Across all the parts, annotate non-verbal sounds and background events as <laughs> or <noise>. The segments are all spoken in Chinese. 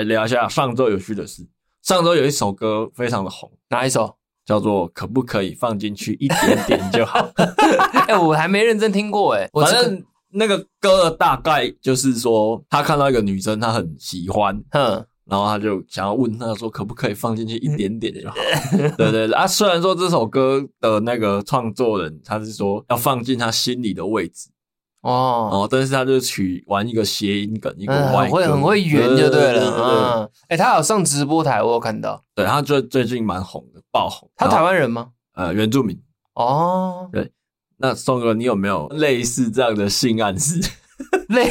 来聊一下上周有趣的事。上周有一首歌非常的红，哪一首？叫做可不可以放进去一点点就好？<laughs> 哎、欸，我还没认真听过哎。反正那个歌的大概就是说，他看到一个女生，他很喜欢，哼，然后他就想要问她说，可不可以放进去一点点就好？<laughs> 对对对啊，虽然说这首歌的那个创作人他是说要放进他心里的位置。哦，哦，但是他就取玩一个谐音梗，一个歪梗，嗯、会很会圆就对了。嗯，哎、欸，他有上直播台，我有看到。对，他最最近蛮红的，爆红。他台湾人吗？呃，原住民。哦，对。那宋哥，你有没有类似这样的性暗示？<laughs> 类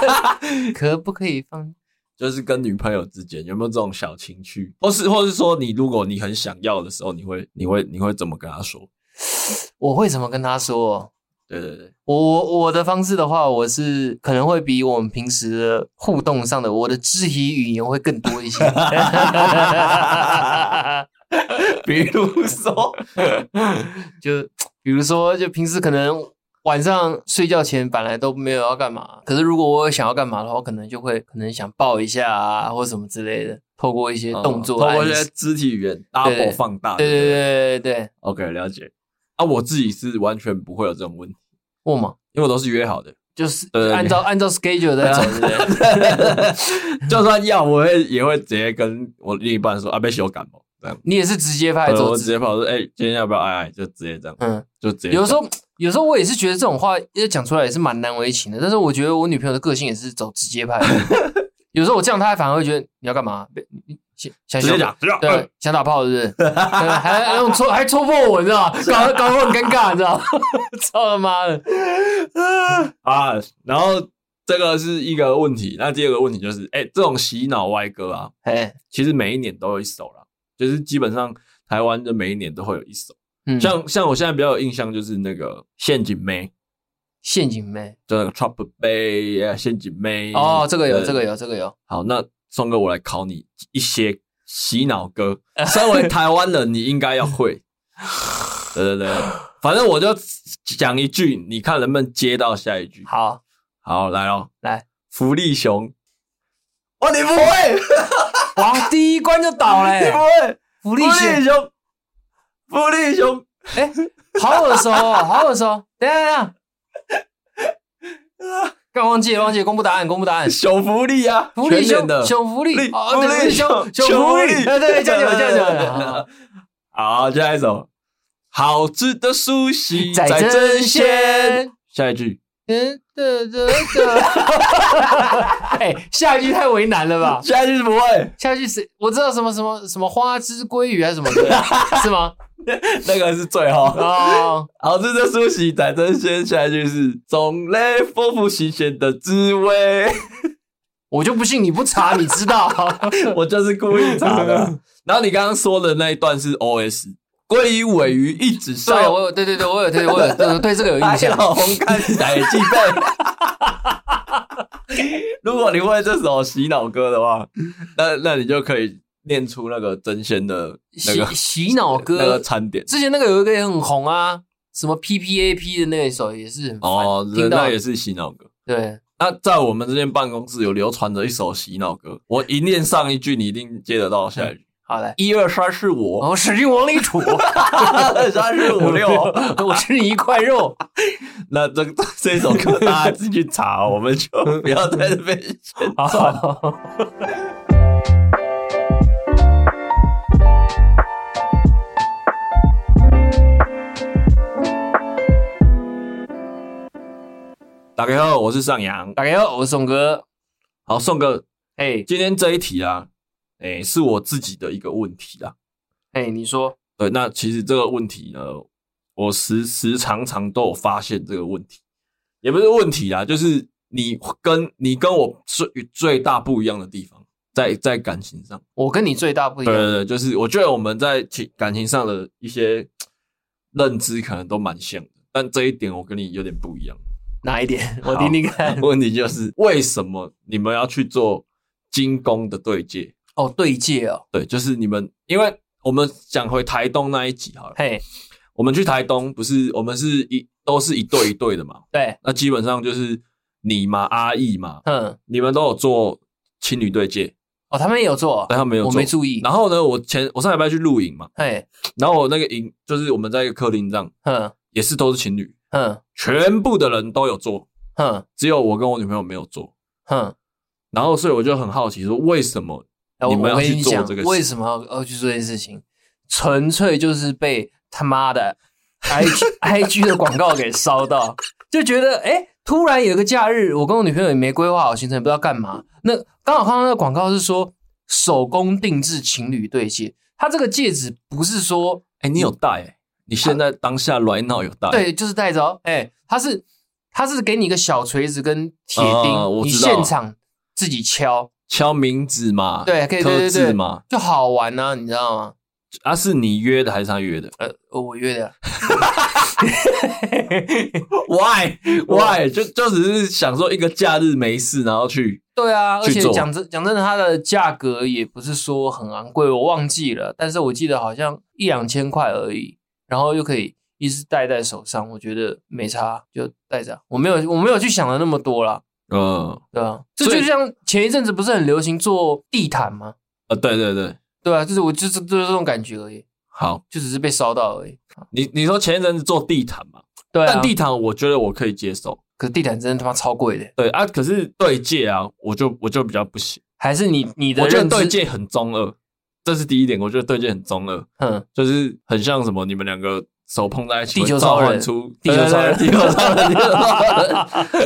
<laughs> 可不可以放？就是跟女朋友之间有没有这种小情趣，或是或是说，你如果你很想要的时候，你会你会你会怎么跟他说？我会怎么跟他说？对对对，我我的方式的话，我是可能会比我们平时的互动上的我的肢体语言会更多一些。<laughs> 比如说，就比如说，就平时可能晚上睡觉前本来都没有要干嘛，可是如果我想要干嘛的话，我可能就会可能想抱一下啊，或什么之类的，透过一些动作，透过一些肢体语言 double 放大。对对对对对对，OK，了解。啊，我自己是完全不会有这种问题，我吗？因为我都是约好的，就是 <laughs> 按照按照 schedule 在走，对 <laughs> 不对？<laughs> 就算要，我会也会直接跟我另一半说啊，被我感冒，这样。你也是直接派走，我直接跑说，哎，今天要不要爱爱？就直接这样，嗯，就直接。有时候，有时候我也是觉得这种话一讲出来也是蛮难为情的，但是我觉得我女朋友的个性也是走直接派的。有时候我这样，她反而会觉得你要干嘛？想直接讲，对，想打炮是不是？<laughs> 对，还用戳，还戳破我，你知道吗？搞搞得我很尴尬，你知道吗？<laughs> 操他妈的！啊，然后这个是一个问题，那第二个问题就是，哎，这种洗脑歪歌啊，哎，其实每一年都有一首啦，就是基本上台湾的每一年都会有一首。嗯，像像我现在比较有印象就是那个陷阱妹，陷阱妹，就那个 Trap Bay 陷阱妹。哦，这个有，这个有，这个有。好，那。宋哥，我来考你一些洗脑歌。<laughs> 身为台湾人，你应该要会。<laughs> 对对对，反正我就讲一句，你看能不能接到下一句。好，好，来哦，来，福利熊。哇，你不会？<laughs> 哇，第一关就倒了。你不会？福利熊，福利熊。哎，好耳熟哦，好耳熟。等下，等下。刚忘记了，忘记了，公布答案，公布答案。小福利啊，福利熊的。小福利，福利。熊熊福利，对对，这样就这样就好，下一首，好吃的苏西在针线。下一句，嗯，的的的。哎，下一句太为难了吧？<laughs> 下一句是不会，下一句是我知道什么什么什么花枝鲑鱼还是什么的，<laughs> 是吗？那个是最后哦，<laughs> 好吃的苏西在争鲜。下一句是种类丰富新鲜的滋味。我就不信你不查，你知道？我就是故意查的。然后你刚刚说的那一段是 OS，鲑鱼尾鱼一直烧。对，我有，对对对，我有，对我有，对对这个有印象。红干仔鸡背。<laughs> 如果你会这首洗脑歌的话，那那你就可以。念出那个真鲜的那个洗脑歌，那个餐点。之前那个有一个也很红啊，什么 P P A P 的那一首也是很哦，那也是洗脑歌。对，那在我们这间办公室有流传着一首洗脑歌，我一念上一句，你一定接得到下一句。好嘞，一二三四五，我使劲往里杵，<laughs> 三四五六，<laughs> 我吃你一块肉。<laughs> 那这这首歌大家自己去查，我们就不要在这边宣传。大家好，我是尚阳。大家好，我是宋哥。好，宋哥，哎今天这一题啊，哎，是我自己的一个问题啦。哎你说，对，那其实这个问题呢，我时时常常都有发现这个问题，也不是问题啦，就是你跟你跟我最最大不一样的地方，在在感情上，我跟你最大不一样，对对对，就是我觉得我们在情感情上的一些认知可能都蛮像的，但这一点我跟你有点不一样。哪一点？我听听看。<laughs> 问题就是为什么你们要去做精工的对戒？哦，对戒哦，对，就是你们，因为我们讲回台东那一集好了。嘿，我们去台东不是我们是一都是一对一对的嘛？对，那基本上就是你嘛，阿义嘛，嗯，你们都有做情侣对戒。哦，他们也有做，但他们有做，我没注意。然后呢，我前我上礼拜去露营嘛，嘿，然后我那个营就是我们在一个客厅这样，嗯，也是都是情侣，嗯，全部的人都有做，嗯，只有我跟我女朋友没有做，嗯。然后所以我就很好奇，说为什么你们要去做这个事？为什么要要去做这件事情？纯粹就是被他妈的 <laughs> I G I G 的广告给烧到，就觉得哎，突然有个假日，我跟我女朋友也没规划好行程，不知道干嘛。那刚好看到那个广告是说手工定制情侣对戒，它这个戒指不是说哎，你有戴、欸？你现在当下 right now 有戴？对，就是戴着哦。哎，它是它是给你一个小锤子跟铁钉，你现场自己敲敲名字嘛？对，可以对对对嘛，就好玩呢、啊，你知道吗？啊，是你约的还是他约的？呃，我约的。<laughs> Why <laughs> Why 就就只是想说一个假日没事，然后去对啊，而且讲真讲真的，它的价格也不是说很昂贵，我忘记了，但是我记得好像一两千块而已，然后又可以一直戴在手上，我觉得没差，就戴着。我没有我没有去想的那么多啦。嗯，对啊，这就像前一阵子不是很流行做地毯吗？呃，对对对，对啊，就是我就是就是这种感觉而已。好，就只是被烧到而已。你你说前一阵子做地毯嘛？对啊，但地毯我觉得我可以接受，可是地毯真的他妈超贵的。对啊，可是对戒啊，我就我就比较不行。还是你你的我觉得对戒很中二，这是第一点。我觉得对戒很中二，嗯，就是很像什么，你们两个手碰在一起，地球超人出地球超人，地球超人，地球超人，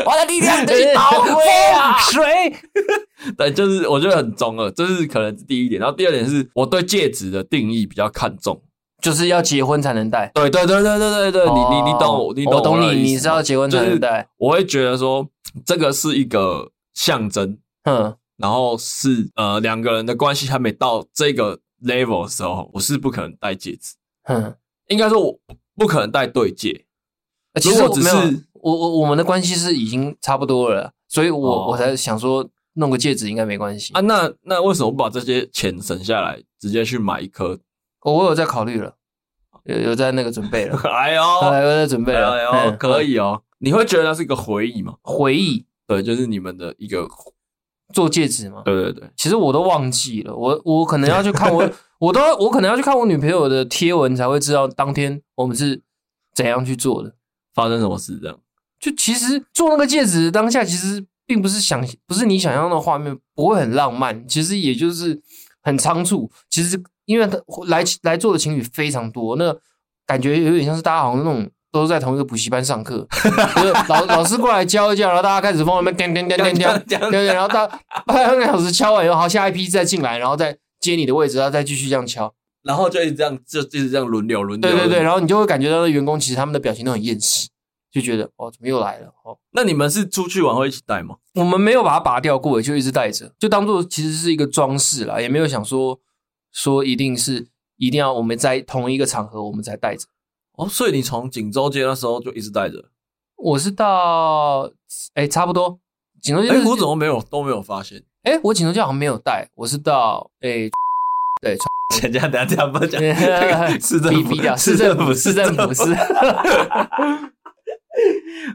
<laughs> 我的力量可以导回啊，水。<laughs> 对，就是我觉得很中二，这是可能是第一点。然后第二点是我对戒指的定义比较看重，就是要结婚才能戴。对对对对对对对，你你你懂我，你懂我懂你，你是要结婚才能戴。我会觉得说这个是一个象征，嗯，然后是呃两个人的关系还没到这个 level 的时候，我是不可能戴戒指。嗯，应该说我不可能戴对戒。其实我只是我我我们的关系是已经差不多了，所以我我才想说。弄个戒指应该没关系啊？那那为什么不把这些钱省下来，直接去买一颗？我我有在考虑了，有有在那个准备了。<laughs> 哎呦，有在准备了。哎呦，可以哦。你会觉得那是一个回忆吗？回忆，对，就是你们的一个做戒指吗？对对对。其实我都忘记了，我我可能要去看我，我都我可能要去看我女朋友的贴文才会知道当天我们是怎样去做的，发生什么事这样。就其实做那个戒指当下，其实。并不是想，不是你想象的画面，不会很浪漫。其实也就是很仓促。其实因为他来来做的情侣非常多，那感觉有点像是大家好像那种都是在同一个补习班上课，就是老老师过来教一教，然后大家开始放那边叮叮叮叮叮，对对，然后大半个小时敲完以后，好，下一批再进来，然后再接你的位置，然后再继续这样敲，然后就一直这样，就一直这样轮流轮流。对对对，然后你就会感觉到员工其实他们的表情都很厌世。就觉得哦，怎么又来了？哦，那你们是出去玩会一起带吗？我们没有把它拔掉过，就一直带着，就当做其实是一个装饰啦，也没有想说说一定是一定要我们在同一个场合我们才带着。哦，所以你从锦州街那时候就一直带着？我是到哎、欸，差不多锦州街，哎，我怎么没有都没有发现？哎、欸，我锦州街好像没有带，我是到哎、欸，对，<laughs> 人家等下这样不讲，<laughs> 市政府，市政府，市政府是。<laughs>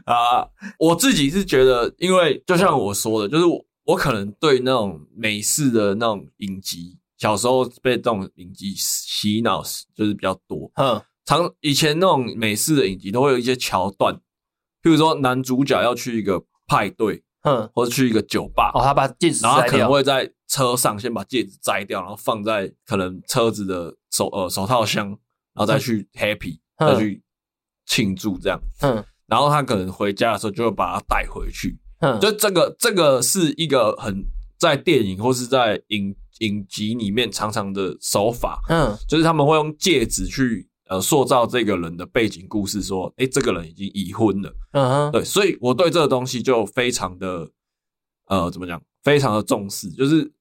啊，我自己是觉得，因为就像我说的，就是我我可能对那种美式的那种影集，小时候被这种影集洗脑，就是比较多。嗯，常以前那种美式的影集都会有一些桥段，譬如说男主角要去一个派对，嗯，或者去一个酒吧，哦，他把戒指，然后他可能会在车上先把戒指摘掉，然后放在可能车子的手呃手套箱，然后再去 happy，嗯，再去庆祝这样，嗯。然后他可能回家的时候就会把它带回去，嗯，就这个这个是一个很在电影或是在影影集里面常常的手法，嗯，就是他们会用戒指去呃塑造这个人的背景故事，说，诶，这个人已经已婚了，嗯哼，对，所以我对这个东西就非常的呃怎么讲，非常的重视，就是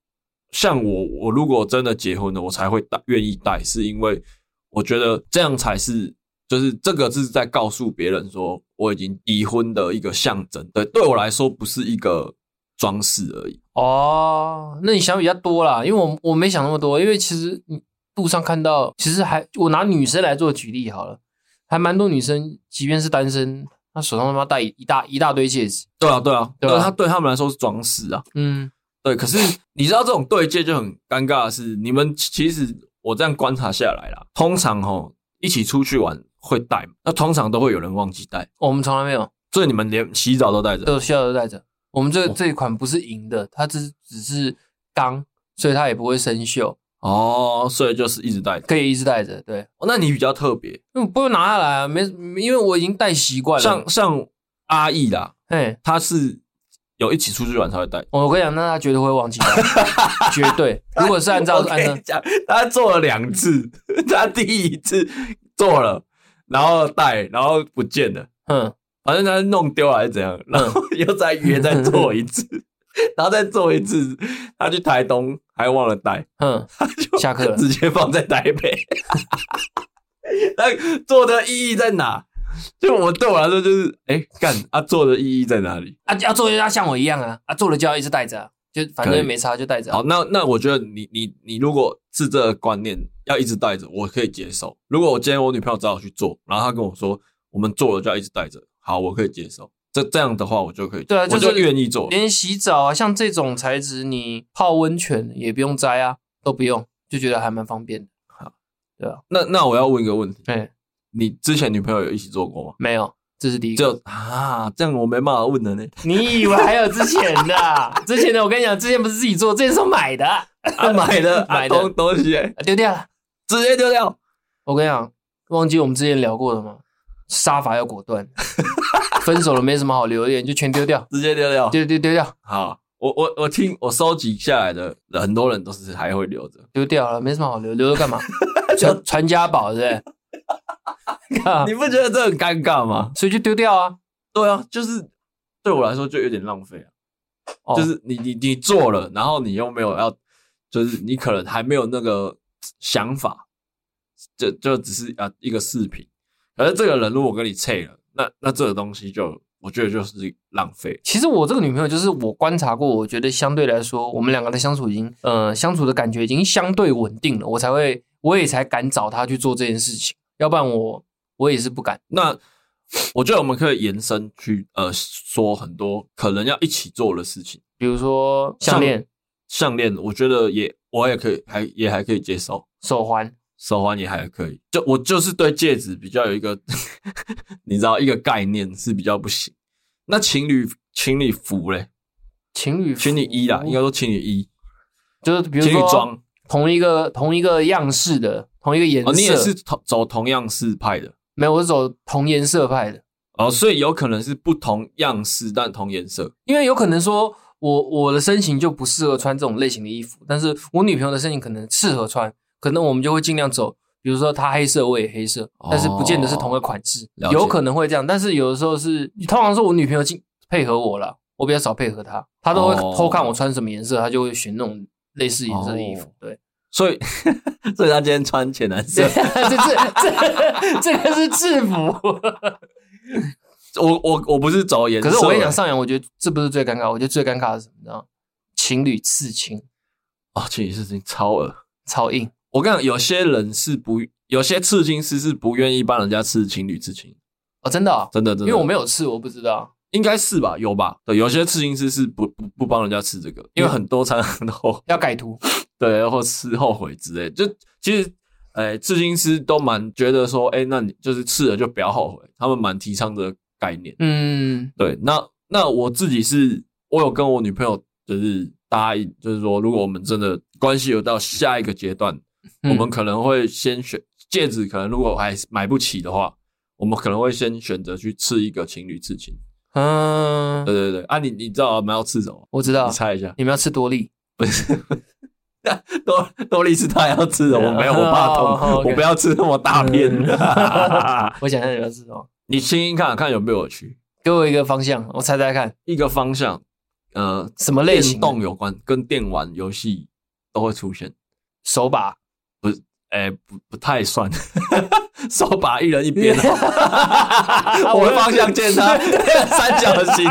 像我我如果真的结婚了，我才会戴愿意戴，是因为我觉得这样才是。就是这个是在告诉别人说我已经已婚的一个象征，对，对我来说不是一个装饰而已。哦，那你想比较多啦，因为我我没想那么多，因为其实你路上看到，其实还我拿女生来做举例好了，还蛮多女生，即便是单身，她手上他妈戴一大一大堆戒指。对啊，对啊，对啊，她对他们来说是装饰啊。嗯，对，可是你知道这种对戒就很尴尬的是，你们其实我这样观察下来啦，通常哦一起出去玩会戴，那通常都会有人忘记戴。我们从来没有，所以你们连洗澡都带着，都洗澡都带着。我们这这一款不是银的，它只只是钢，所以它也不会生锈。哦，所以就是一直戴，可以一直戴着。对，哦，那你比较特别，因为不用拿下来啊，没，因为我已经戴习惯了。像像阿义啦，嘿，他是有一起出去玩才会戴。我跟你讲，那他绝对会忘记，<laughs> 绝对。如果是按照按照讲，他做了两次，<laughs> 他第一次做了，然后戴，然后不见了，嗯，反正他弄丢了还是怎样，然后又再约再做一次。<laughs> 然后再做一次，他去台东还忘了带，嗯，他就下课，直接放在台北。<laughs> 那做的意义在哪？就我对我来说，就是哎，干啊，做的意义在哪里？啊，要做就要像我一样啊，啊，做了就要一直带着，就反正没差就带着。好，那那我觉得你你你如果是这个观念，要一直带着，我可以接受。如果我今天我女朋友找我去做，然后她跟我说，我们做了就要一直带着，好，我可以接受。这这样的话，我就可以，对啊，就是愿意做。连洗澡啊，像这种材质，你泡温泉也不用摘啊，都不用，就觉得还蛮方便的。好，对啊。那那我要问一个问题，哎，你之前女朋友有一起做过吗？没有，这是第一个。就啊，这样我没办法问了呢。你以为还有之前的？之前的我跟你讲，之前不是自己做，之前是买的，啊，买的买的东东西丢掉了，直接丢掉。我跟你讲，忘记我们之前聊过了吗？杀伐要果断。<laughs> 分手了没什么好留恋，就全丢掉，直接丢掉，丢丢丢掉。好，我我我听我收集下来的很多人都是还会留着，丢掉了没什么好留，留着干嘛？<laughs> 传传家宝是不是？<laughs> 你不觉得这很尴尬吗？所以就丢掉啊。对啊，就是对我来说就有点浪费啊。哦、就是你你你做了，然后你又没有要，就是你可能还没有那个想法，就就只是啊一个饰品。可是这个人如果跟你拆了。那那这个东西就我觉得就是浪费。其实我这个女朋友就是我观察过，我觉得相对来说，我们两个的相处已经呃相处的感觉已经相对稳定了，我才会我也才敢找她去做这件事情，要不然我我也是不敢。那我觉得我们可以延伸去呃说很多可能要一起做的事情，比如说项链，项链我觉得也我也可以还也还可以接受，手环。手环也还可以，就我就是对戒指比较有一个，<laughs> 你知道一个概念是比较不行。那情侣情侣服嘞？情侣情侣衣啦，应该说情侣衣，就是比如说情侣装，同一个同一个样式的，同一个颜色。哦，你也是同走同样式派的？没有，我是走同颜色派的。哦，所以有可能是不同样式但同颜色，因为有可能说我我的身形就不适合穿这种类型的衣服，但是我女朋友的身形可能适合穿。可能我们就会尽量走，比如说他黑色，我也黑色，但是不见得是同个款式，哦、有可能会这样。但是有的时候是，通常是我女朋友进配合我了，我比较少配合她，她都会偷看我穿什么颜色，她就会选那种类似颜色的衣服。对，所以 <laughs> 所以她今天穿浅蓝色，这这这这个是制服。我我我不是找颜色，可是我跟你讲，上扬，我觉得这不是最尴尬，我觉得最尴尬的是什么？你知道情侣刺青哦，情侣刺青超恶超硬。我跟你讲，有些人是不，有些刺青师是不愿意帮人家刺情侣刺青哦，真的、哦，真的，真的，因为我没有刺，我不知道，应该是吧？有吧？对，有些刺青师是不不不帮人家刺这个，因为很多常常都 <laughs> 要改图，<laughs> 对，或吃后悔之类。就其实，哎、欸，刺青师都蛮觉得说，哎、欸，那你就是刺了就不要后悔，他们蛮提倡这个概念。嗯，对。那那我自己是，我有跟我女朋友就是答应，就是说，如果我们真的关系有到下一个阶段。我们可能会先选戒指，可能如果还买不起的话，我们可能会先选择去吃一个情侣刺青。嗯，对对对，啊你，你你知道我们要吃什么？我知道，你猜一下，你们要吃多利？不是，<laughs> 多多利是他要吃的，我没有，我怕痛，我不要吃那么大片。<laughs> 我想想你要吃什么？你听听看看有没有有趣？给我一个方向，我猜猜看，一个方向，呃，什么类型？电动有关，跟电玩游戏都会出现，手把。哎、欸，不不太算，<laughs> 手把一人一边，<laughs> 我的方向键它 <laughs> 三角形，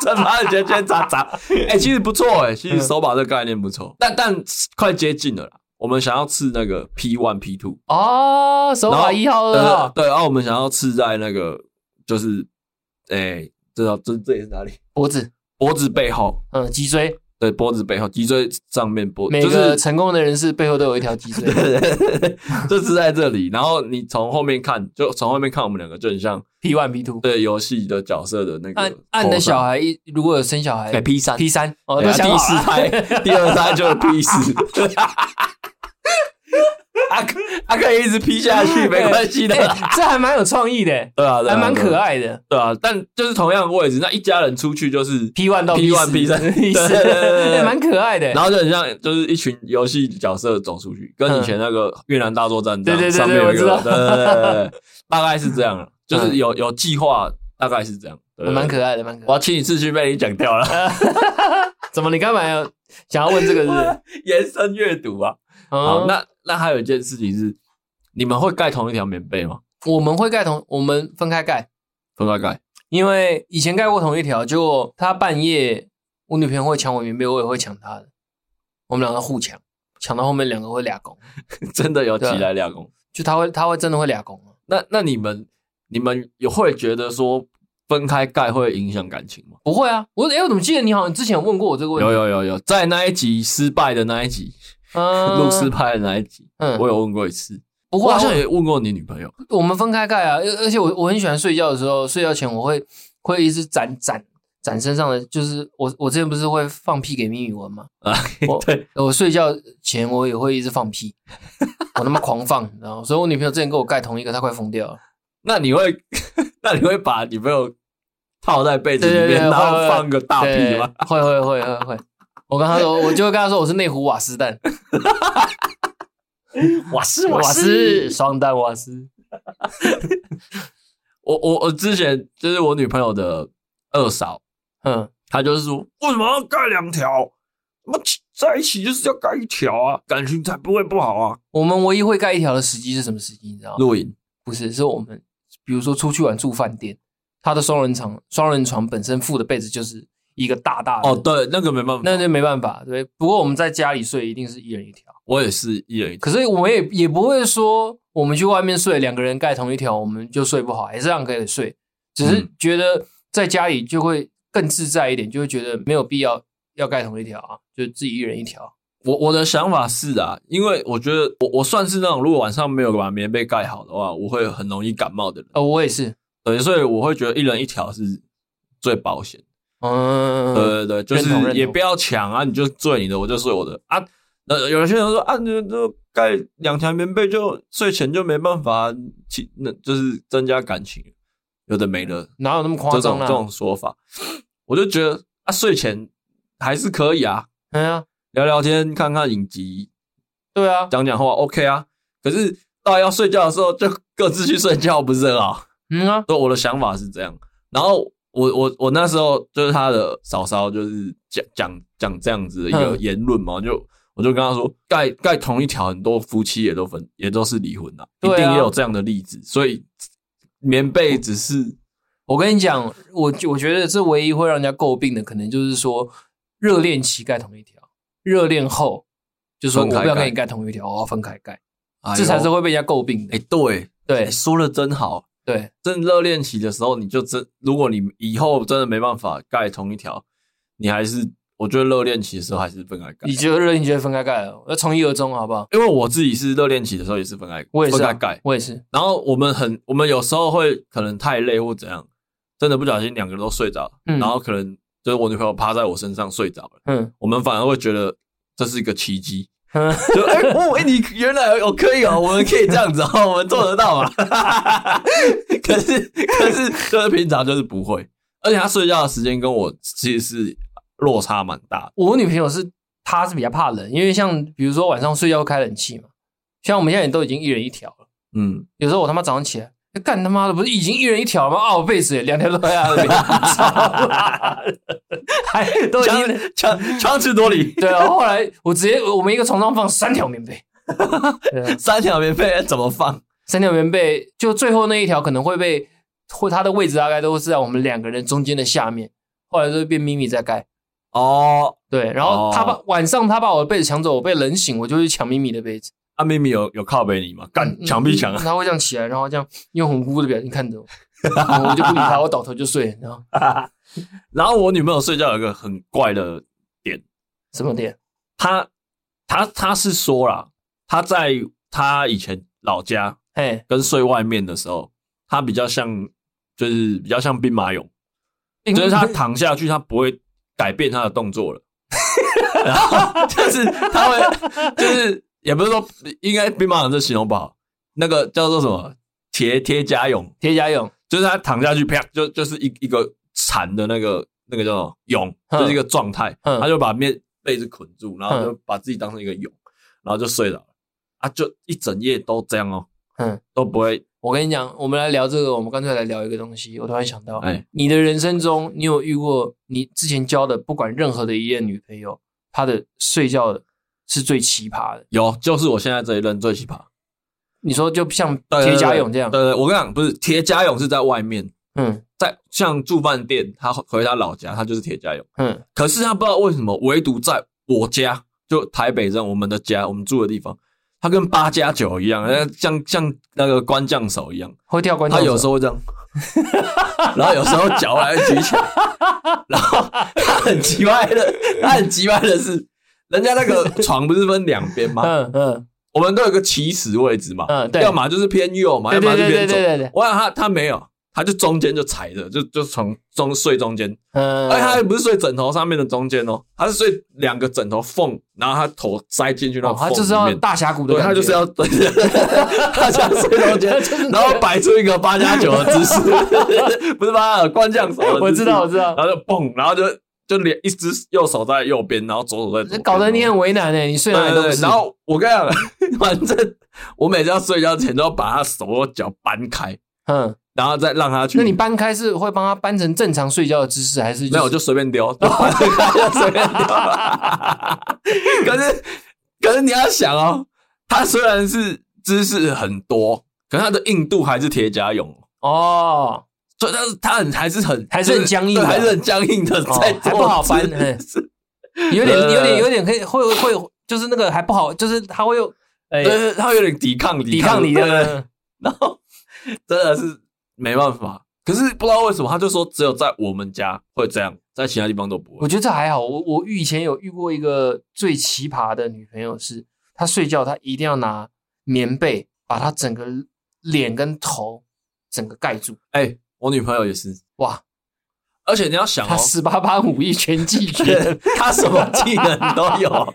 正方形圈叉叉，哎，其实不错，哎，其实手把这个概念不错，但但快接近了啦。我们想要刺那个 P one P two 哦，手把一号二号，对，然后我们想要刺在那个就是，哎，这道这这也是哪里？脖子，脖子背后，嗯，脊椎。对，脖子背后，脊椎上面脖，每个成功的人士背后都有一条脊椎，<laughs> 就是在这里。然后你从后面看，就从后面看我们两个就很像 P one P two 对游戏的角色的那个。按按的小孩一如果有生小孩，对 P 三 P 三哦，第四胎，第二胎就是 P 四。<laughs> 他他可以一直 P 下去，没关系的，这还蛮有创意的，对啊，还蛮可爱的，对啊。但就是同样的位置，那一家人出去就是 P one 到 P one P 三，<laughs> 对蛮可爱的。然后就很像，就是一群游戏角色走出去，跟以前那个越南大作战，对对对，上面有一个，对对对，大概是这样，就是有有计划，大概是这样，蛮可爱的，蛮可爱。我要清理秩序被你讲掉了，<laughs> 怎么？你干嘛要想要问这个是 <laughs> 延伸阅读啊？好，那那还有一件事情是。你们会盖同一条棉被吗？我们会盖同，我们分开盖，分开盖。因为以前盖过同一条，结果他半夜，我女朋友会抢我棉被，我也会抢她的，我们两个互抢，抢到后面两个会俩攻，<laughs> 真的有起来俩攻，就他会他会真的会俩攻。那那你们你们也会觉得说分开盖会影响感情吗？不会啊，我哎、欸，我怎么记得你好像之前有问过我这个问题？有有有有，在那一集失败的那一集，<laughs> 嗯，录失败的那一集，嗯，我有问过一次。不过、好像也问过你女朋友。我们分开盖啊，而且我我很喜欢睡觉的时候，睡觉前我会会一直攒攒攒身上的，就是我我之前不是会放屁给咪咪闻吗？啊，<laughs> 对，我睡觉前我也会一直放屁，我他妈狂放，然后所以我女朋友之前跟我盖同一个，她快疯掉了。那你会 <laughs> 那你会把女朋友套在被子里面，对对对，然后放个大屁吗？会会会会会，我跟他说，我就会跟他说我是内湖瓦斯蛋。<laughs> 瓦斯瓦斯双蛋瓦斯，<laughs> 我我我之前就是我女朋友的二嫂，嗯，她就是说，为什么要盖两条？我们在一起就是要盖一条啊，感情才不会不好啊。我们唯一会盖一条的时机是什么时机？你知道吗？露营不是，是我们比如说出去玩住饭店，他的双人床双人床本身附的被子就是一个大大的哦，对，那个没办法，那就没办法，对。不过我们在家里睡一定是一人一条。我也是一人一条，可是我也也不会说我们去外面睡，两个人盖同一条，我们就睡不好，还是这样可以睡。只是觉得在家里就会更自在一点，就会觉得没有必要要盖同一条啊，就自己一人一条。我我的想法是啊，因为我觉得我我算是那种如果晚上没有把棉被盖好的话，我会很容易感冒的人。哦，我也是，对，所以我会觉得一人一条是最保险。嗯，对对对，就是也不要抢啊，你就睡你的，我就睡我的啊。呃，有些人说啊，你就盖两条棉被，就睡前就没办法，起那就是增加感情，有的没的，哪有那么夸张啊？这种说法，我就觉得啊，睡前还是可以啊，对啊，聊聊天，看看影集，对啊，讲讲话，OK 啊。可是到要睡觉的时候，就各自去睡觉，不是很好？嗯啊，所以我的想法是这样。然后我我我那时候就是他的嫂嫂，就是讲讲讲这样子的一个言论嘛，就。我就跟他说，盖盖同一条，很多夫妻也都分，也都是离婚的，一定也有这样的例子。所以棉被只是，我跟你讲，我我觉得这唯一会让人家诟病的，可能就是说热恋期盖同一条，热恋后就说我不要跟你盖同一条，我要分开盖，这才是会被人家诟病的。哎，对对，说的真好。对，正热恋期的时候，你就真，如果你以后真的没办法盖同一条，你还是。我觉得热恋期的时候还是分开盖。你觉得热恋期分开盖了？要从一而终，好不好？因为我自己是热恋期的时候也是分开，我也是分开盖，我也是。然后我们很，我们有时候会可能太累或怎样，真的不小心两个人都睡着，嗯，然后可能就是我女朋友趴在我身上睡着了，嗯，我们反而会觉得这是一个奇迹，嗯，<laughs> 就哎哦哎，你原来我可以哦，我们可以这样子哦，我们做得到 <laughs> 嘛？可是可是就是平常就是不会，而且他睡觉的时间跟我其实是。落差蛮大。我女朋友是，她是比较怕冷，因为像比如说晚上睡觉会开冷气嘛，像我们现在也都已经一人一条了。嗯，有时候我他妈早上起来，干他妈的不是已经一人一条了吗？啊，我被子两条都在那边，<laughs> 还都已经强强词夺理。<laughs> 对啊，后来我直接我们一个床上放三条棉被，<laughs> 三条棉被怎么放？三条棉被就最后那一条可能会被或它的位置大概都是在我们两个人中间的下面，后来就变咪咪在盖。哦，oh, 对，然后他把、oh. 晚上他把我的被子抢走，我被冷醒，我就去抢咪咪的被子。啊，咪咪有有靠背你吗？干墙壁墙啊！他会这样起来，然后这样用很无辜的表情看着我，然后我就不理他，<laughs> 我倒头就睡。然后，<laughs> 然后我女朋友睡觉有一个很怪的点，什么点？她她她是说啦，她在她以前老家，哎，跟睡外面的时候，她比较像，就是比较像兵马俑，就是她躺下去，她不会改变她的动作了，<laughs> 然后就是他会，就是也不是说应该兵马俑这形容不好，那个叫做什么？铁铁甲俑，铁甲俑，就是他躺下去，啪，就就是一一个缠的那个那个叫做俑，就是一个状态，他就把面。被子捆住，然后就把自己当成一个蛹，然后就睡了。啊！就一整夜都这样哦，嗯，都不会。我跟你讲，我们来聊这个，我们干脆来聊一个东西。我突然想到，哎，你的人生中，你有遇过你之前交的不管任何的一任女朋友，她的睡觉是最奇葩的？有，就是我现在这一任最奇葩。你说就像铁甲勇这样？对对，我跟你讲，不是铁甲勇是在外面，嗯。在像住饭店，他回他老家，他就是铁甲勇。嗯，可是他不知道为什么，唯独在我家，就台北这样，我们的家，我们住的地方，他跟八加九一样，像像那个官将手一样，会跳官将手。他有时候会这样，<laughs> 然后有时候脚还会举起来，然后他很奇怪的，他很奇怪的是，人家那个床不是分两边吗？<laughs> 嗯嗯，我们都有个起始位置嘛，嗯，对，要么就是偏右嘛，要么就偏左。对对对，我想他他没有。他就中间就踩着，就就从中睡中间，嗯，而且他也不是睡枕头上面的中间哦，他是睡两个枕头缝，然后他头塞进去那种他就是要大峡谷的，对，他就是要，<laughs> 他想睡中间，<laughs> 然后摆出一个八加九的姿势，不是八官将手，我知道我知道，然后就蹦，然后就就连一只右手在右边，然后左手在左边，搞得你很为难诶，你睡哪里都是。然后我跟你讲，<laughs> 反正我每次要睡觉前都要把他手和脚搬开，嗯。然后再让他去。那你搬开是会帮他搬成正常睡觉的姿势，还是、<laughs> 就是、没有就随便丢？就随便丢。可是，可是你要想哦，他虽然是姿势很多，可是他的硬度还是铁甲蛹哦。所以，但是他很还是很还是很僵硬，还是很僵硬的，在、哦、还不好翻。有点有点有点可以会会就是那个还不好，就是他会有，对，他会有点抵抗抵抗你对，<laughs> 然后真的是。没办法，可是不知道为什么，他就说只有在我们家会这样，在其他地方都不会。我觉得这还好。我我以前有遇过一个最奇葩的女朋友是，是她睡觉她一定要拿棉被把她整个脸跟头整个盖住。哎、欸，我女朋友也是哇，而且你要想哦，她十八般武艺全技全，她什么技能都有。<laughs>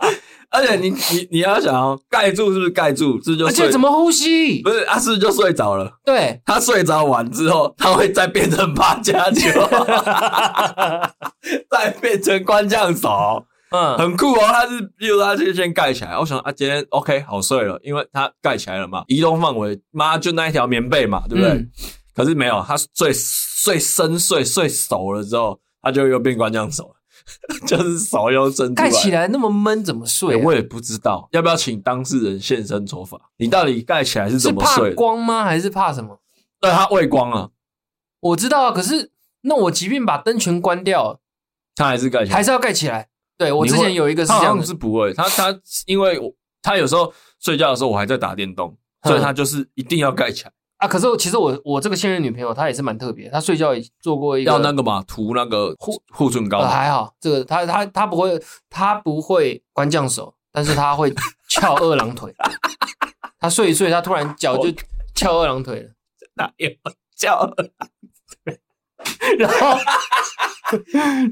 而且你你你要想哦，盖住是不是盖住？是就睡。而且怎么呼吸？不是，阿、啊、是就睡着了。对，他睡着完之后，他会再变成八加九，<laughs> 再变成官将手。嗯，很酷哦。他是，比如他先先盖起来。我想啊，今天 OK 好睡了，因为他盖起来了嘛。移动范围，妈就那一条棉被嘛，对不对？嗯、可是没有，他睡睡深睡睡熟了之后，他就又变关将手了。<laughs> 就是手又伸出来，盖起来那么闷，怎么睡、啊欸？我也不知道，要不要请当事人现身说法？你到底盖起来是怎么睡？怕光吗？还是怕什么？对，他畏光啊。我知道啊，可是那我即便把灯全关掉，他还是盖起来，还是要盖起来。对，我之前有一个是这样，是不会。他他因为我他有时候睡觉的时候我还在打电动，所以他就是一定要盖起来。啊，可是其实我我这个现任女朋友她也是蛮特别，她睡觉也做过一个要那个嘛，涂那个护护唇膏，还好，这个她她她不会，她不会关将手，但是她会翘二郎腿。<laughs> 她睡一睡，她突然脚就翘二郎腿了，哪有翘二郎腿？然后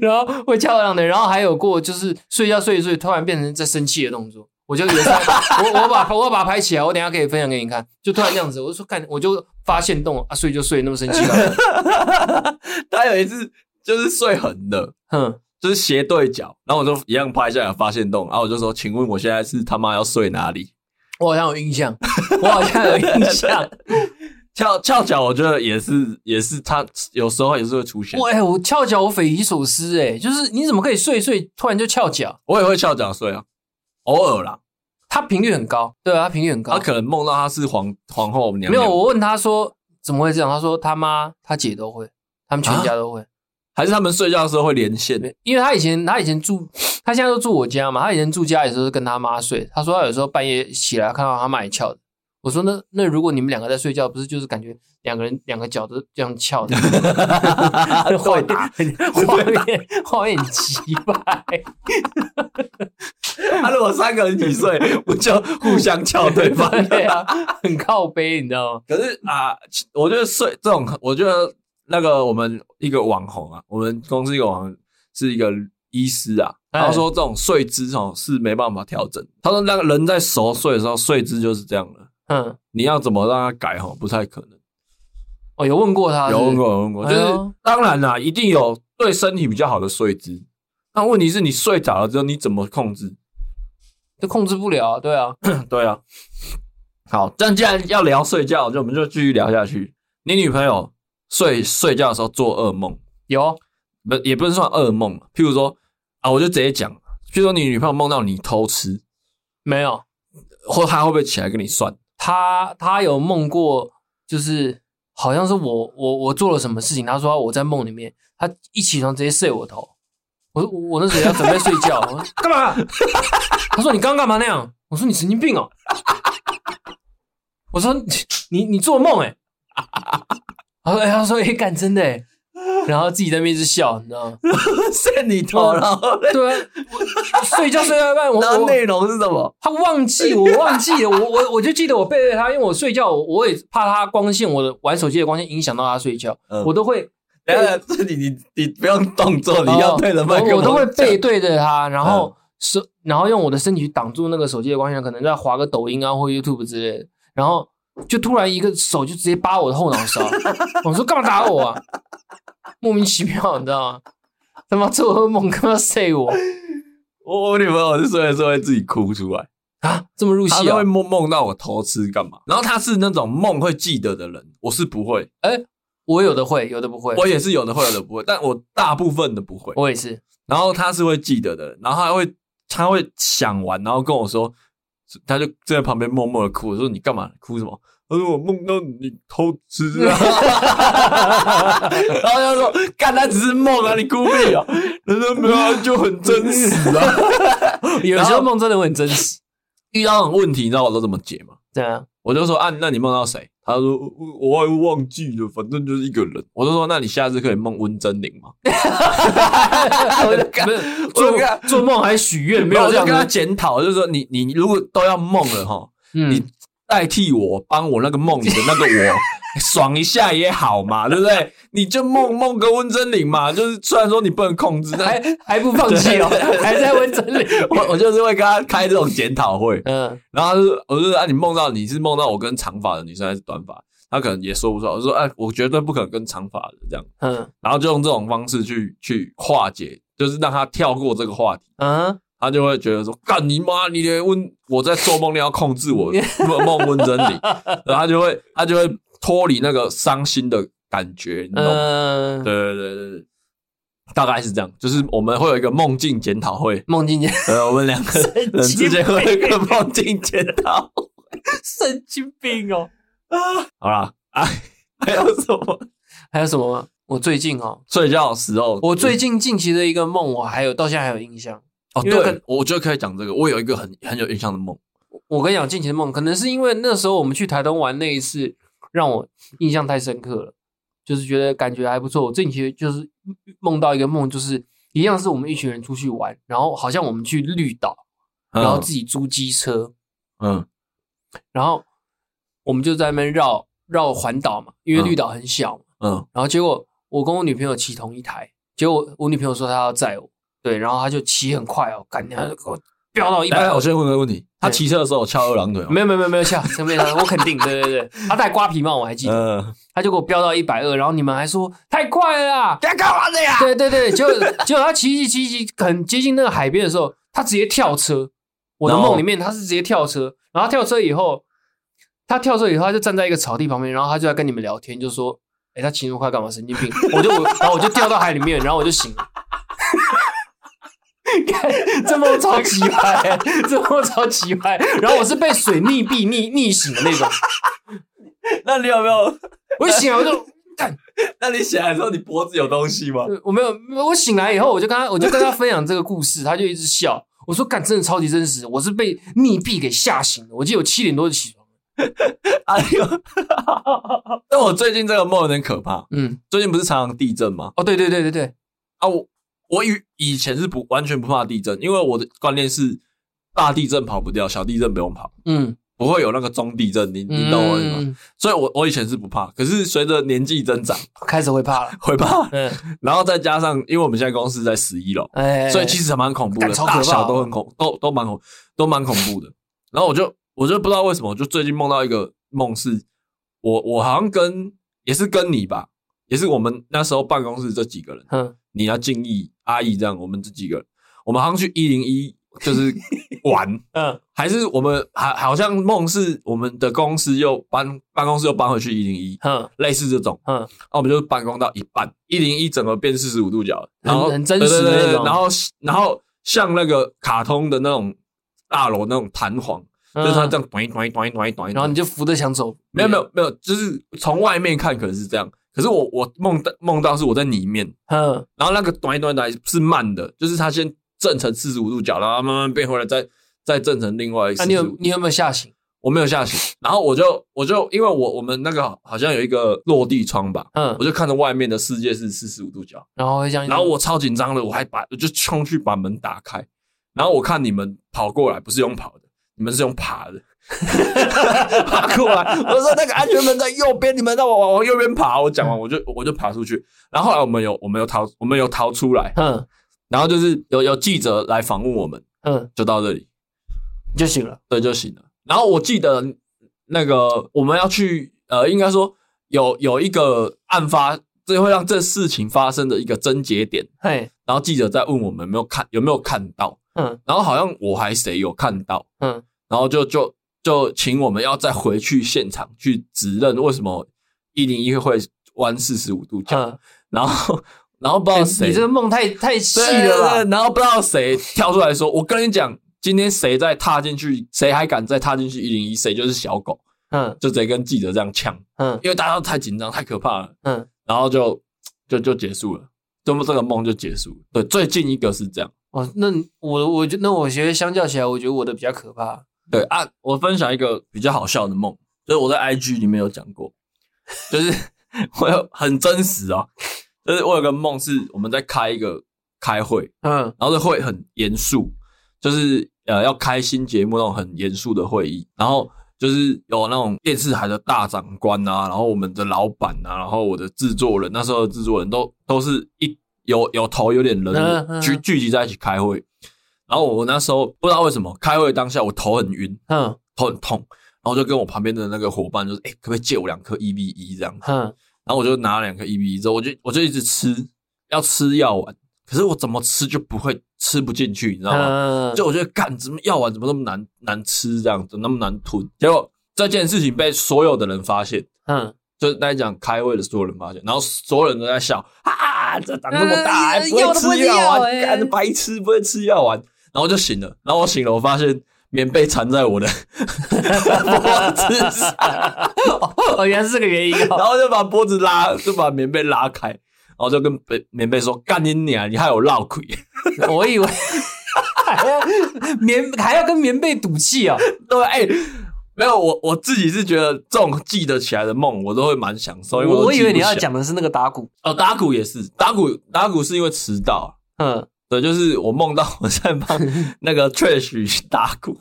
<laughs> 然后会翘二郎腿，然后还有过就是睡觉睡一睡，突然变成在生气的动作。我就以为我我把我把它拍起来，我等下可以分享给你看。就突然这样子，我就说看，我就发现动啊，睡就睡，那么生气了。他有一次就是睡横的，哼，就是斜对角，然后我就一样拍下来发现动，然后我就说，请问我现在是他妈要睡哪里？我好像有印象，我好像有印象。<laughs> 翘翘脚，我觉得也是也是，他有时候也是会出现。喂，我翘脚，我匪夷所思诶，就是你怎么可以睡睡突然就翘脚？我也会翘脚睡啊。偶尔啦，他频率很高，对啊，他频率很高。他可能梦到他是皇皇后娘娘。没有，我问他说怎么会这样？他说他妈、他姐都会，他们全家都会。啊、还是他们睡觉的时候会连线？因为他以前他以前住，他现在都住我家嘛。他以前住家里时候是跟他妈睡。他说他有时候半夜起来看到他妈也翘的。我说那那如果你们两个在睡觉，不是就是感觉两个人两个脚都这样翘的，画面画面画面很奇怪。他如果三个人一起睡，我就互相 <laughs> 翘对方？对啊，很靠背，你知道吗？可是啊，我觉得睡这种，我觉得那个我们一个网红啊，我们公司一个网红是一个医师啊，他说这种睡姿哦是没办法调整。他说那个人在熟睡的时候睡姿就是这样的。嗯，你要怎么让他改？哈，不太可能。哦，有问过他，有问过，有问过。就是当然啦，一定有对身体比较好的睡姿。那问题是你睡着了之后，你怎么控制？就控制不了。对啊，对啊。<coughs> 好，但既然要聊睡觉，就我们就继续聊下去。你女朋友睡睡觉的时候做噩梦？有，不也不能算噩梦。譬如说啊，我就直接讲，譬如说你女朋友梦到你偷吃，没有，或她会不会起来跟你算？他他有梦过，就是好像是我我我做了什么事情，他说我在梦里面，他一起床直接睡我头，我说我那时候要准备睡觉，<laughs> 我说干嘛？他说你刚刚干嘛那样？我说你神经病哦！我说你你做梦哎？他说哎，他说哎，干真的哎。<laughs> 然后自己在那边一直笑，你知道吗？<laughs> 睡你头，然后对啊，睡觉睡到一半，我的内容是什么？他忘记，我忘记了，我我我就记得我背对他，因为我睡觉，我也怕他光线，我的玩手机的光线影响到他睡觉，我都会。等下，这里你你不用动作，你要对着麦克风，我都会背对着他，然后是然后用我的身体去挡住那个手机的光线，可能在划个抖音啊或 YouTube 之类的，然后就突然一个手就直接扒我的后脑勺，我说 <laughs> 干嘛打我啊？莫名其妙，你知道吗？<laughs> 他妈做噩梦，干嘛睡我？我我女朋友是睡的时候会自己哭出来啊，这么入戏啊？她会梦梦到我偷吃干嘛？然后她是那种梦会记得的人，我是不会。哎、欸，我有的会，有的不会。我也是有的会，有的不会，但我大部分的不会。我也是。然后她是会记得的人，然后她会，她会想完，然后跟我说，她就在旁边默默的哭。我说你干嘛？哭什么？他说：“我梦到你偷吃啊！”然 <laughs> 后他说：“干，他只是梦啊，你故意啊！”他说：“没有，就很真实啊。<laughs> ”有时候梦真的会很真实。遇到这种问题，你知道我都怎么解吗？对啊，我就说：“啊，那你梦到谁？”他说：“我我还忘记了，反正就是一个人。”我就说：“那你下次可以梦温真菱吗？” <laughs> 我就干，做做梦还许愿，没有这样跟他检讨，就是说你你如果都要梦了哈，你。代替我帮我那个梦里的那个我 <laughs> 爽一下也好嘛，对不对？你就梦梦个温真菱嘛，就是虽然说你不能控制，但还还不放弃哦，还在温真菱。我我就是会跟他开这种检讨会，嗯，然后他就我就说啊，你梦到你是梦到我跟长发的女生还是短发？他可能也说不出来。我说哎，我绝对不可能跟长发的这样，嗯，然后就用这种方式去去化解，就是让他跳过这个话题，嗯。他就会觉得说：“干你妈！你连温我在做梦，你要控制我 <laughs> 梦温真理。”然后他就会他就会脱离那个伤心的感觉，你懂吗？嗯、对对对对对，大概是这样。就是我们会有一个梦境检讨会，梦境检呃，我们两个人之间会有一个梦境检讨，神经病哦！啊，好啦，啊，还有什么？还有什么？我最近哦，睡觉的时候，我最近近期的一个梦，我还有到现在还有印象。哦，对，我觉得可以讲这个。我有一个很很有印象的梦。我跟你讲，近期的梦，可能是因为那时候我们去台东玩那一次，让我印象太深刻了，就是觉得感觉还不错。我近期就是梦到一个梦，就是一样是我们一群人出去玩，然后好像我们去绿岛，然后自己租机车，嗯，然后我们就在那边绕绕环岛嘛，因为绿岛很小嘛，嗯，然后结果我跟我女朋友骑同一台，结果我女朋友说她要载我。对，然后他就骑很快哦，赶紧给我飙到一百。我先问个问题，他骑车的时候翘二郎腿吗？没有没有没有没有翘，没有我肯定，对对对，<laughs> 他戴瓜皮帽，我还记得。嗯，他就给我飙到一百二，然后你们还说太快了啦，该干嘛的呀？对对对，就结果他骑骑骑骑，很接近那个海边的时候，他直接跳车。我的梦里面他是直接跳车，然后跳车以后，他跳车以后他就站在一个草地旁边，然后他就在跟你们聊天，就说：“哎，他骑那么快干嘛？神经病！”我就我然后我就掉到海里面，然后我就醒了。<laughs> 这梦超奇怪，<laughs> 这梦超奇怪。然后我是被水溺毙、溺溺醒的那种。<laughs> 那你有没有？我一醒来我就干。那你醒来的时候，你脖子有东西吗？我没有。我醒来以后，我就跟他，我就跟他分享这个故事，他就一直笑。我说干，真的超级真实。我是被溺毙给吓醒的。我记得我七点多就起床，哎呦！但我最近这个梦有点可怕。嗯，最近不是常常地震吗？哦，对对对对对。啊，我我以以前是不完全不怕地震，因为我的观念是大地震跑不掉，小地震不用跑。嗯，不会有那个中地震，你你懂我意思吗？所以我我以前是不怕，可是随着年纪增长，<laughs> 开始会怕了，会怕。嗯，然后再加上，因为我们现在公司在十一楼，哎，所以其实还蛮恐怖的，大小都很恐，都都蛮恐，都蛮恐怖的。然后我就。我就不知道为什么，我就最近梦到一个梦，是我我好像跟也是跟你吧，也是我们那时候办公室这几个人，嗯，你要敬意阿姨这样，我们这几个人，我们好像去一零一就是玩，<laughs> 嗯，还是我们还好像梦是我们的公司又搬办公室又搬回去一零一，嗯，类似这种，嗯，那我们就办公到一半，一零一整个变四十五度角，然后很真实的那种，然后然后像那个卡通的那种大楼那种弹簧。就是他这样短一短一短一短一短，然后你就扶着墙走。没有没有没有，就是从外面看可能是这样，可是我我梦到梦到是我在里面，嗯，然后那个短一短一短是慢的，就是它先正成四十五度角，然后慢慢变回来，再再正成另外一。那你有你有没有吓醒？我没有吓醒，然后我就我就因为我我们那个好像有一个落地窗吧，嗯，我就看着外面的世界是四十五度角，然后会这样，然后我超紧张的，我还把我就冲去把门打开，然后我看你们跑过来，不是用跑的。你们是用爬的，<laughs> 爬过来。我说那个安全门在右边，你们让我往往右边爬。我讲完，我就我就爬出去。然后后来我们有我们有逃，我们有逃出来。嗯，然后就是有有记者来访问我们。嗯，就到这里就行了。对，就行了。然后我记得那个我们要去，呃，应该说有有一个案发，最会让这事情发生的一个症结点。嘿，然后记者在问我们有没有看有没有看到。嗯，然后好像我还谁有看到，嗯，然后就就就请我们要再回去现场去指认为什么一零一会弯四十五度角，嗯，然后 <laughs> 然后不知道谁，你这个梦太太细了吧？然后不知道谁跳出来说，我跟你讲，今天谁再踏进去，谁还敢再踏进去一零一，谁就是小狗，嗯，就直接跟记者这样呛，嗯，因为大家都太紧张，太可怕了，嗯，然后就就就结束了，这么这个梦就结束了。对，最近一个是这样。哦，那我我觉那我觉得相较起来，我觉得我的比较可怕。对啊，我分享一个比较好笑的梦，就是我在 IG 里面有讲过，就是 <laughs> 我有很真实啊，就是我有个梦是我们在开一个开会，嗯，然后这会很严肃，就是呃要开新节目那种很严肃的会议，然后就是有那种电视台的大长官啊，然后我们的老板啊，然后我的制作人，那时候的制作人都都是一。有有头有点人聚聚集在一起开会，然后我那时候不知道为什么开会当下我头很晕，嗯，头很痛，然后就跟我旁边的那个伙伴就是：“哎，可不可以借我两颗 EVE 这样子？”嗯，然后我就拿了两颗 EVE 之后，我就我就一直吃，要吃药丸，可是我怎么吃就不会吃不进去，你知道吗？就我觉得干怎么药丸怎么那么难难吃这样子，那么难吞？结果这件事情被所有的人发现，嗯，就是大家讲开会的所有人发现，然后所有人都在笑啊。这长这么大还不会吃药丸，干的白痴不会吃药丸，然后就醒了，然后我醒了，我发现棉被缠在我的 <laughs> 脖子上，<laughs> 哦，原来是这个原因，<laughs> 然后就把脖子拉，就把棉被拉开，然后就跟被棉被说：“干你娘，你害我闹鬼。”我以为还要棉还要跟棉被赌气啊，对，哎。没有，我我自己是觉得这种记得起来的梦，我都会蛮享受。因为我，我以为你要讲的是那个打鼓哦，打鼓也是打鼓，打鼓是因为迟到。嗯，对，就是我梦到我在帮 <laughs> 那个 Trash 打鼓，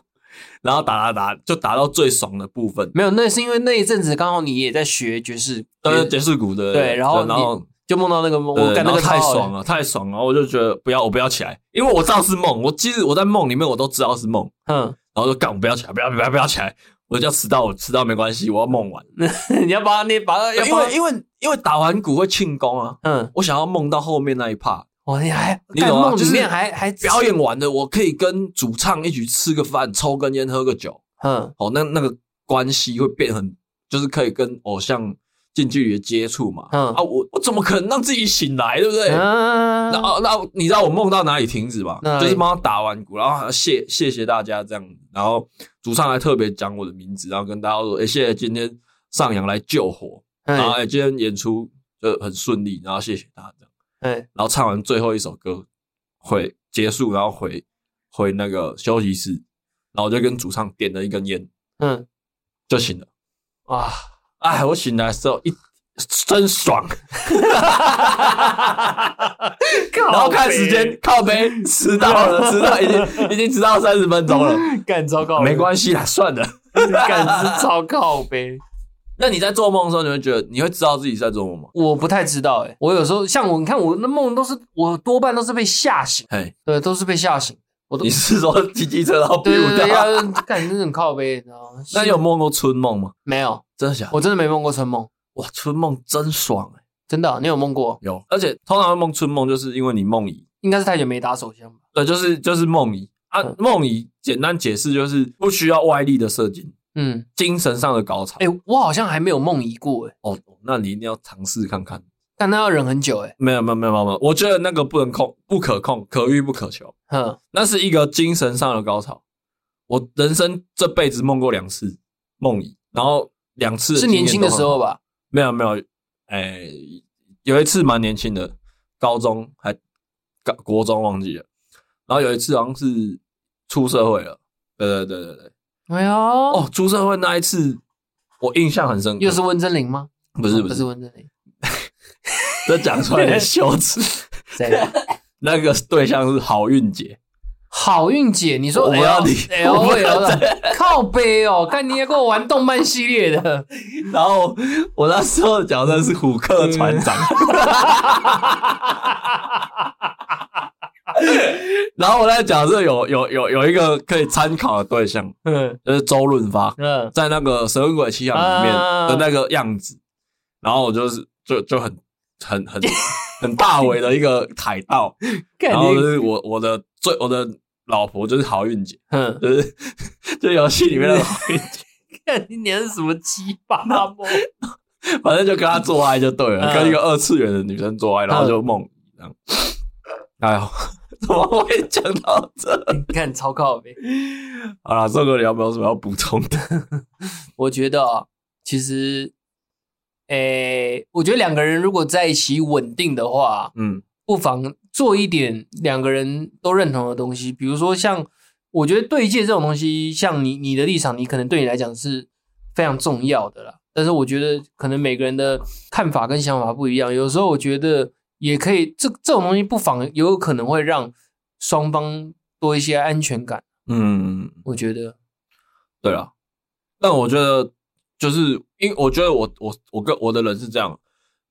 然后打打打，就打到最爽的部分。没有，那是因为那一阵子刚好你也在学爵士，对爵士鼓的。对，然后然后就梦到那个梦，我感觉太爽了，太爽了，我就觉得不要，我不要起来，因为我知道是梦。我其实我在梦里面我都知道是梦。嗯，然后就干，我不要起来，不要不要不要起来。我就要迟到，我迟到没关系，我要梦完。<laughs> 你要把你把它，因为因为因为打完鼓会庆功啊。嗯，我想要梦到后面那一 part。哦，你还你懂吗？里面还还表演完了，我可以跟主唱一起吃个饭，抽根烟，喝个酒。嗯，哦，那那个关系会变很，就是可以跟偶像近距离的接触嘛。嗯啊，我我怎么可能让自己醒来，对不对？嗯，然后那你知道我梦到哪里停止吗？就是帮他打完鼓，然后谢谢谢大家这样，然后。主唱还特别讲我的名字，然后跟大家说：“哎，谢谢今天上阳来救火，然后哎，今天演出就很顺利，然后谢谢大家这样。哎，然后唱完最后一首歌，回结束，然后回回那个休息室，然后就跟主唱点了一根烟，嗯，就醒了。哇，哎，我醒来的时候一真爽，然后看时间，靠背迟到了，<laughs> 迟到已经已经迟到三十分钟了，干糟糕，没关系啦，算了，干是超靠北。那你在做梦的时候，你会觉得你会知道自己在做梦吗？我不太知道诶、欸、我有时候像我，你看我的梦都是我多半都是被吓醒，嘿，对，都是被吓醒。我都你是说骑机车然后对对对，要干真的很靠北，你知道吗？<laughs> 那你有梦过春梦吗？没有，真的假的？我真的没梦过春梦。哇，春梦真爽诶、欸、真的、啊，你有梦过？有，而且通常会梦春梦，就是因为你梦遗，应该是太久没打手枪吧？对，就是就是梦遗啊，梦遗简单解释就是不需要外力的射精。嗯，精神上的高潮。哎、欸，我好像还没有梦遗过、欸，哎。哦，那你一定要尝试看看。但那要忍很久、欸，哎。没有，没有，没有，没有。我觉得那个不能控，不可控，可遇不可求。哼，那是一个精神上的高潮。我人生这辈子梦过两次梦遗，然后两次是年轻的时候吧？没有，没有。哎、欸，有一次蛮年轻的，高中还高国中忘记了。然后有一次好像是出社会了。对对对对对。哎呦，哦，出社会那一次，我印象很深刻。又是温真菱吗？不是，不是，温贞菱。<laughs> 这讲出来有点 <laughs> 羞耻。谁？<laughs> 那个对象是好运姐。好运姐，你说我要你，L O L 的靠背哦，看你也跟我玩动漫系列的。然后我那时候的角色是虎克船长。<laughs> 然后我在假设有有有有一个可以参考的对象，嗯，就是周润发，嗯，在那个《神鬼奇侠》里面的那个样子，然后我就是就就很很很 <laughs> 很大伟的一个海盗，然后就是我我的最我的老婆就是好运姐，嗯，就是 <laughs> 就游戏里面的好运姐，看你演的是什么鸡巴梦，反正就跟他做爱就对了，跟一个二次元的女生做爱，然后就梦这样，哎呦。怎么会讲到这？你看超靠北。好了，这个你有没有什么要补充的？<laughs> 我觉得啊，其实，诶、欸，我觉得两个人如果在一起稳定的话，嗯，不妨做一点两个人都认同的东西。比如说，像我觉得对戒这种东西，像你你的立场，你可能对你来讲是非常重要的啦。但是我觉得可能每个人的看法跟想法不一样。有时候我觉得。也可以，这这种东西不妨有，有可能会让双方多一些安全感。嗯，我觉得，对啊。但我觉得，就是因为我觉得我我我跟我的人是这样，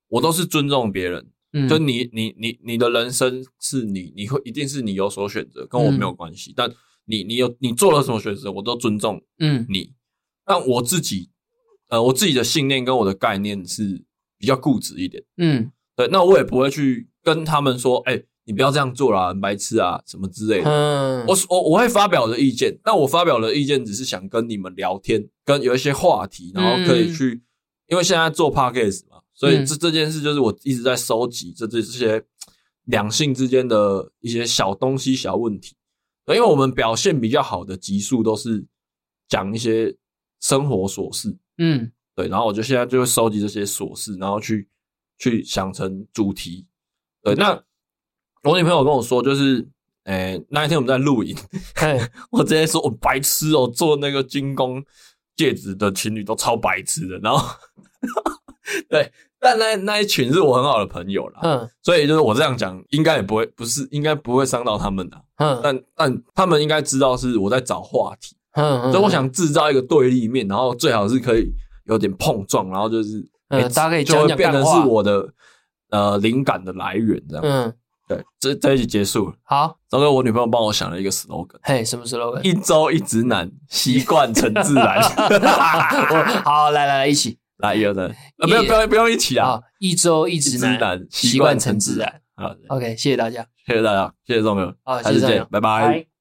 我都是尊重别人。嗯，就你你你你的人生是你你会一定是你有所选择，跟我没有关系。嗯，但你你有你做了什么选择，我都尊重。嗯，你。但我自己，呃，我自己的信念跟我的概念是比较固执一点。嗯。对，那我也不会去跟他们说，哎、欸，你不要这样做啦，很白痴啊，什么之类的。嗯，我我我会发表我的意见，那我发表的意见只是想跟你们聊天，跟有一些话题，然后可以去，嗯、因为现在做 podcast 嘛，所以这这件事就是我一直在收集这这这些两性之间的一些小东西、小问题。因为我们表现比较好的集数都是讲一些生活琐事，嗯，对，然后我就现在就会收集这些琐事，然后去。去想成主题，对，那我女朋友跟我说，就是，诶、欸，那一天我们在录影，<laughs> 我直接说我白痴哦、喔，做那个精工戒指的情侣都超白痴的，然后，<laughs> 对，但那那一群是我很好的朋友啦，嗯，所以就是我这样讲，应该也不会，不是，应该不会伤到他们的，嗯，但但他们应该知道是我在找话题，嗯，所以我想制造一个对立面，然后最好是可以有点碰撞，然后就是。嗯，大家可以讲讲，就会变成是我的呃灵感的来源，这样。嗯，对，这这一集结束了。好，糟糕，我女朋友帮我想了一个 slogan。嘿，什么 slogan？一周一直男，习惯成自然。<laughs> 好，来来来，一起 <laughs> 来，一二三，呃，不用不用不用一起啊。一周一直男，习惯成自然。好，OK，谢谢大家，谢谢大家，谢谢众朋友，好，下次见，拜拜。